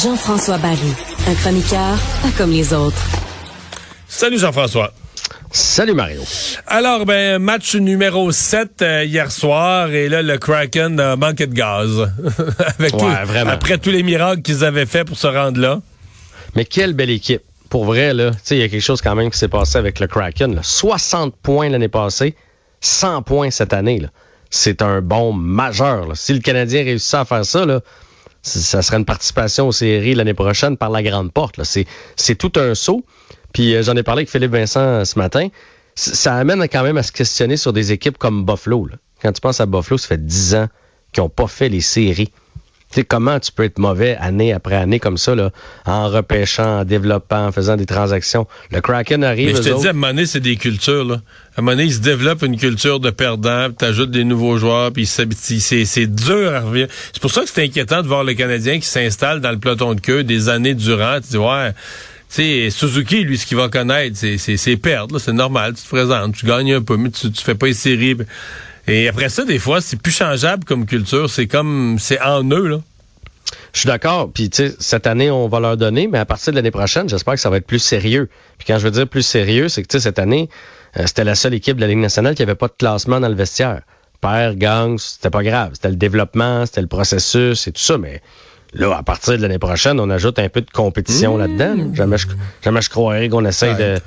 Jean-François Barry, un chroniqueur pas comme les autres. Salut Jean-François. Salut Mario. Alors, ben, match numéro 7 euh, hier soir, et là, le Kraken a manqué de gaz. Avec Ouais, vraiment. Après tous les miracles qu'ils avaient fait pour se rendre là. Mais quelle belle équipe. Pour vrai, là, il y a quelque chose quand même qui s'est passé avec le Kraken. là. 60 points l'année passée, 100 points cette année. C'est un bon majeur. Si le Canadien réussit à faire ça, là, ça serait une participation aux séries l'année prochaine par la grande porte. C'est tout un saut. Puis euh, j'en ai parlé avec Philippe Vincent euh, ce matin. Ça amène quand même à se questionner sur des équipes comme Buffalo. Quand tu penses à Buffalo, ça fait 10 ans qu'ils n'ont pas fait les séries. Tu sais, comment tu peux être mauvais année après année comme ça, là, en repêchant, en développant, en faisant des transactions? Le Kraken arrive. Mais je te autres- dis, à un moment donné, c'est des cultures. Là. À un moment donné, il se développe une culture de perdant, tu ajoutes des nouveaux joueurs, puis c'est c'est dur à revenir. C'est pour ça que c'est inquiétant de voir le Canadien qui s'installe dans le peloton de queue des années durant. Tu dis, ouais, tu sais, Suzuki, lui, ce qu'il va connaître, c'est- perdre. C'est normal, tu te présentes, tu gagnes un peu, mais tu, tu fais pas les séries. Et après ça, des fois, c'est plus changeable comme culture. C'est comme, c'est en eux, là. Je suis d'accord. Puis, tu sais, cette année, on va leur donner, mais à partir de l'année prochaine, j'espère que ça va être plus sérieux. Puis, quand je veux dire plus sérieux, c'est que, tu sais, cette année, euh, c'était la seule équipe de la Ligue nationale qui avait pas de classement dans le vestiaire. Père, gang, c'était pas grave. C'était le développement, c'était le processus et tout ça, mais là, à partir de l'année prochaine, on ajoute un peu de compétition là-dedans. là. Jamais je, jamais je croirais qu'on essaye de,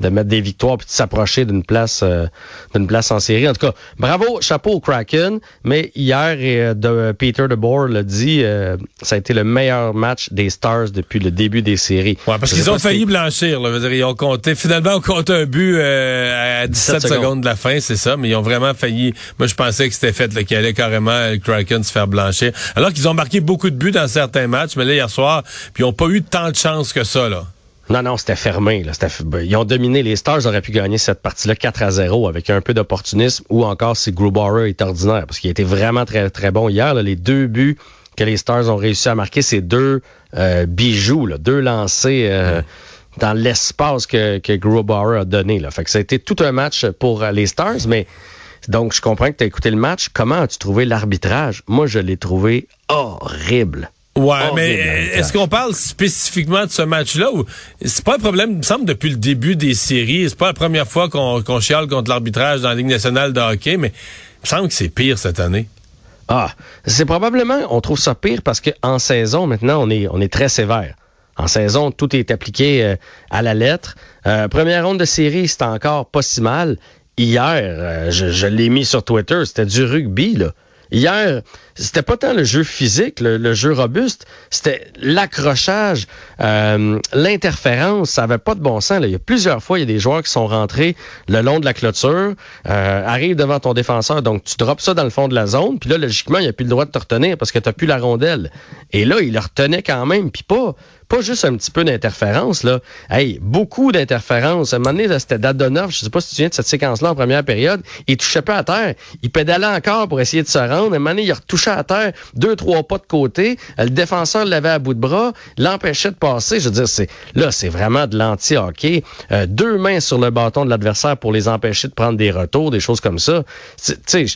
de mettre des victoires puis de s'approcher d'une place euh, d'une place en série. En tout cas, bravo, chapeau au Kraken. Mais hier, euh, de, Peter DeBoer l'a dit, euh, ça a été le meilleur match des Stars depuis le début des séries. Ouais, parce qu'ils ont failli blanchir. Là. Dire, ils ont compté. Finalement, on compte un but euh, à 17 17 secondes. secondes. de la fin, c'est ça. Mais ils ont vraiment failli. Moi, je pensais que c'était fait, qu'il allait carrément le Kraken se faire blanchir. Alors qu'ils ont marqué beaucoup de buts dans certains matchs, mais là hier soir, puis ils ont pas eu tant de chance que ça. Là. Non, non, c'était fermé. Là. Ben, Ils ont dominé. Les Stars auraient pu gagner cette partie-là 4 à 0 avec un peu d'opportunisme ou encore si Grubauer est ordinaire parce qu'il été vraiment très, très bon hier. là. Les deux buts que les Stars ont réussi à marquer, c'est deux euh, bijoux, là, deux lancés euh, dans l'espace que, que Grubauer a donné. Là. Fait que ça a été tout un match pour euh, les Stars, mais donc je comprends que tu as écouté le match. Comment as-tu trouvé l'arbitrage? Moi, je l'ai trouvé horrible. Ouais, Oh, mais euh, est-ce qu'on parle spécifiquement de ce match-là ou c'est pas un problème, il me semble, depuis le début des séries. C'est pas la première fois qu'on qu'on chiale contre l'arbitrage dans la Ligue nationale de hockey, mais il me semble que c'est pire cette année. Ah, c'est probablement, on trouve ça pire parce qu'en saison, maintenant, on est, on est très sévère. En saison, tout est appliqué euh, à la lettre. Euh, première ronde de série, c'était encore pas si mal. Hier, euh, je, je l'ai mis sur Twitter, c'était du rugby, là. Hier, c'était pas tant le jeu physique, le, jeu robuste, c'était l'accrochage, euh, l'interférence, ça avait pas de bon sens. Là. Il y a plusieurs fois, il y a des joueurs qui sont rentrés le long de la clôture, euh, arrivent devant ton défenseur, donc tu drops ça dans le fond de la zone, puis là, logiquement, il n'y a plus le droit de te retenir parce que tu plus la rondelle. Et là, il le retenait quand même, puis pas, pas juste un petit peu d'interférence, là. Hey, beaucoup d'interférence. À un moment donné, c'était Dadonov, je sais pas si tu te souviens de cette séquence-là en première période, il touchait pas à terre. Il pédalait encore pour essayer de se rendre. À un moment donné, il retouchait à terre deux, trois pas de côté. Le défenseur l'avait à bout de bras, l'empêchait de passer. Je veux dire, c'est, là, c'est vraiment de l'anti-hockey. Euh, deux mains sur le bâton de l'adversaire pour les empêcher de prendre des retours, des choses comme ça. Tu sais,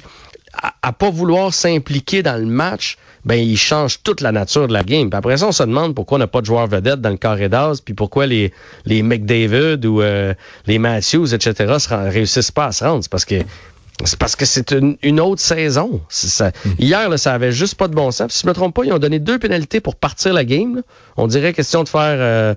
à, à pas vouloir s'impliquer dans le match, ben il change toute la nature de la game. Puis après ça, on se demande pourquoi on n'a pas de joueurs vedettes dans le carré d'as, puis pourquoi les les McDavid ou euh, les Matthews, etc. se rend- réussissent pas à se rendre. C'est parce que c'est parce que c'est une, une autre saison. Ça, Hier, là, ça avait juste pas de bon sens. Puis, si je me trompe pas, ils ont donné deux pénalités pour partir la game. là. On dirait question de faire. euh,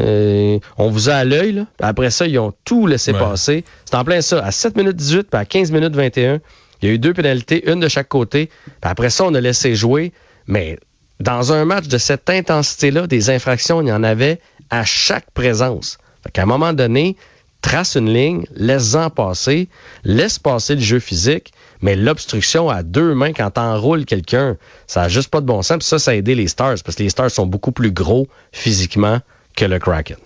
euh, on vous a à l'œil. Après ça, ils ont tout laissé Ouais. passer. C'est en plein ça. À 7 minutes 18 puis à 15 minutes 21, il y a eu deux pénalités, une de chaque côté. Après ça, on a laissé jouer. Mais dans un match de cette intensité-là, des infractions, il y en avait à chaque présence. Fait qu'à un moment donné, trace une ligne, laisse-en passer, laisse passer le jeu physique, mais l'obstruction à deux mains quand t'enroules quelqu'un, ça a juste pas de bon sens. Ça, ça a aidé les Stars, parce que les Stars sont beaucoup plus gros physiquement que le Kraken.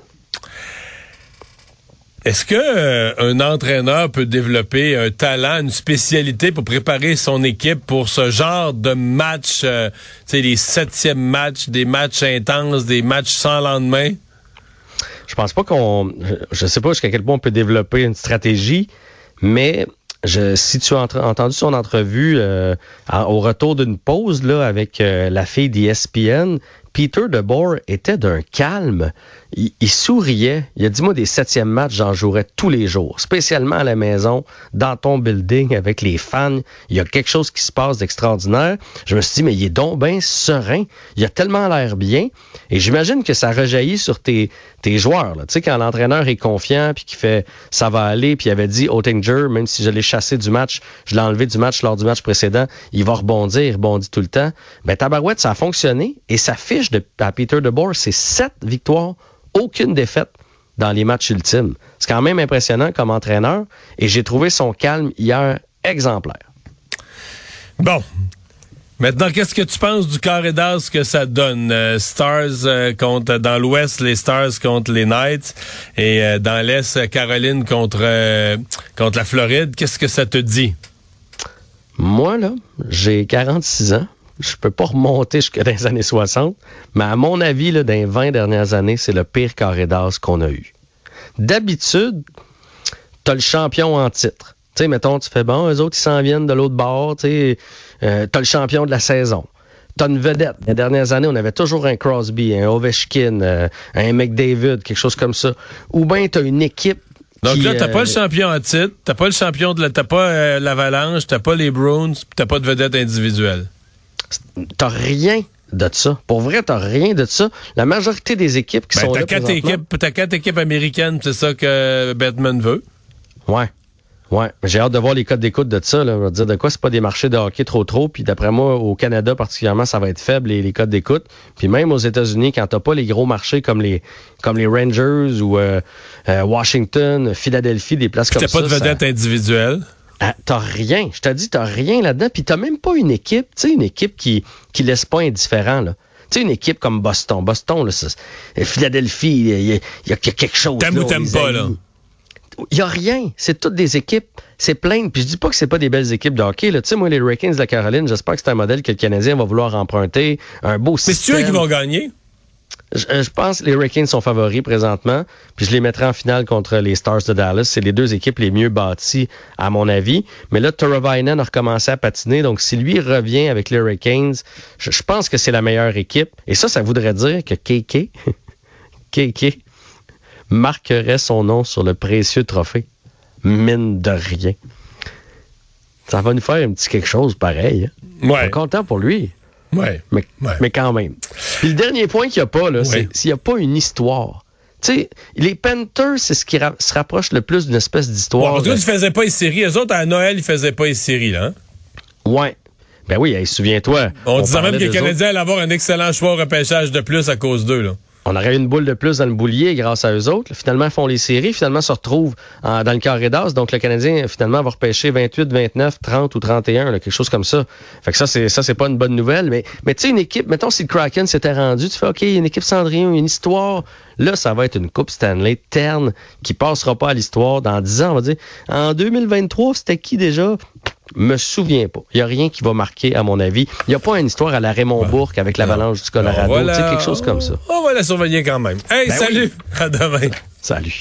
Est-ce que euh, un entraîneur peut développer un talent, une spécialité pour préparer son équipe pour ce genre de match, euh, tu sais, les septièmes matchs, des matchs intenses, des matchs sans lendemain? Je pense pas qu'on, je sais pas jusqu'à quel point on peut développer une stratégie, mais je, si tu as entendu son entrevue euh, au retour d'une pause là avec euh, la fille d'ESPN, Peter DeBoer était d'un calme. Il, souriait. Il a dit, moi, des septièmes matchs, j'en jouerais tous les jours, spécialement à la maison, dans ton building, avec les fans. Il y a quelque chose qui se passe d'extraordinaire. Je me suis dit, mais il est donc bien serein. Il a tellement l'air bien. Et j'imagine que ça rejaillit sur tes, tes joueurs. Tu sais, quand l'entraîneur est confiant, puis qu'il fait, ça va aller, puis il avait dit, Oettinger, même si je l'ai chassé du match, je l'ai enlevé du match lors du match précédent, il va rebondir, il rebondit tout le temps. Ben, Tabarouette, ça a fonctionné et ça fiche de, à Peter DeBoer, c'est sept victoires, aucune défaite dans les matchs ultimes. C'est quand même impressionnant comme entraîneur et j'ai trouvé son calme hier exemplaire. Bon. Maintenant, qu'est-ce que tu penses du carré d'as que ça donne? Euh, Stars euh, contre dans l'Ouest, les Stars contre les Knights et euh, dans l'Est, Caroline contre contre la Floride. Qu'est-ce que ça te dit? Moi, là, j'ai 46 ans je peux pas remonter jusqu'à les années 60, mais à mon avis, là, dans les 20 dernières années, c'est le pire carré d'as qu'on a eu. D'habitude, t'as le champion en titre. Tu sais, mettons, tu fais bon, eux autres, ils s'en viennent de l'autre bord, tu sais, euh, t'as le champion de la saison. T'as une vedette. Les dernières années, on avait toujours un Crosby, un Ovechkin, euh, un McDavid, quelque chose comme ça. Ou bien t'as une équipe donc là, t'as pas le euh, champion en titre, t'as pas le champion de la, t'as pas euh, l'Avalanche, t'as pas les Bruins, t'as pas de vedette individuelle. T'as rien de ça. Pour vrai, t'as rien de ça. La majorité des équipes qui ben, sont là quatre équipes, T'as quatre équipes américaines, c'est ça que Batman veut. Ouais. Ouais, j'ai hâte de voir les codes d'écoute de ça. Là. Je dire de quoi, c'est pas des marchés de hockey trop trop. Puis d'après moi, au Canada particulièrement, ça va être faible les, les codes d'écoute. Puis même aux États-Unis, quand t'as pas les gros marchés comme les comme les Rangers ou euh, euh, Washington, Philadelphie, des places comme ça. T'as pas de vedette individuelle. Ah, t'as rien. Je t'ai dit, t'as rien là-dedans. Puis t'as même pas une équipe, tu sais, une équipe qui, qui laisse pas indifférent, là. Tu sais, une équipe comme Boston. Boston, là, Philadelphie, il y, a quelque chose. T'aimes ou t'aimes pas, là? Il y a rien. C'est toutes des équipes. C'est plein. Puis je dis pas que c'est pas des belles équipes de hockey. Tu sais, moi, les Hurricanes de la Caroline, j'espère que c'est un modèle que le Canadien va vouloir emprunter. Un beau système. Mais c'est eux qui vont gagner? Je, pense que les Hurricanes sont favoris présentement, puis je les mettrai en finale contre les Stars de Dallas. C'est les deux équipes les mieux bâties, à mon avis. Mais là, Toravainen a recommencé à patiner, donc si lui revient avec les Hurricanes, je, pense que c'est la meilleure équipe. Et ça, ça voudrait dire que KK, KK marquerait son nom sur le précieux trophée. Mine de rien. Ça va nous faire un petit quelque chose pareil. Hein? Ouais. content pour lui. Ouais. Mais, mais quand même. Puis le dernier point qu'il n'y a pas, là, c'est s'il n'y a pas une histoire. Tu sais, les Panthers, c'est ce qui se rapproche le plus d'une espèce d'histoire. Parce que tu faisais pas les séries. Eux autres, à Noël, ils faisaient pas les séries, là. Hein? Ouais. Ben oui, souviens-toi. On, on disait même que les Canadiens allaient avoir un excellent choix au repêchage de plus à cause d'eux, là on aurait une boule de plus dans le boulier grâce à eux autres. Finalement, font les séries, finalement se retrouvent dans le carré d'as. Donc, le Canadien, finalement, va repêcher 28, 29, 30 ou 31, quelque chose comme ça. Fait que ça, c'est ça, c'est pas une bonne nouvelle. Mais, mais tu sais, une équipe, mettons, si le Kraken s'était rendu, tu fais, OK, une équipe Cendrillon, une histoire. Là, ça va être une Coupe Stanley terne qui passera pas à l'histoire. Dans 10 ans, on va dire, en 2023, c'était qui déjà? Me souviens pas. Il n'y a rien qui va marquer, à mon avis. Il n'y a pas une histoire à la Raymond Bourque avec l'avalanche du Colorado. quelque chose comme ça. On va la surveiller quand même. Hey, ben salut! À demain. Salut.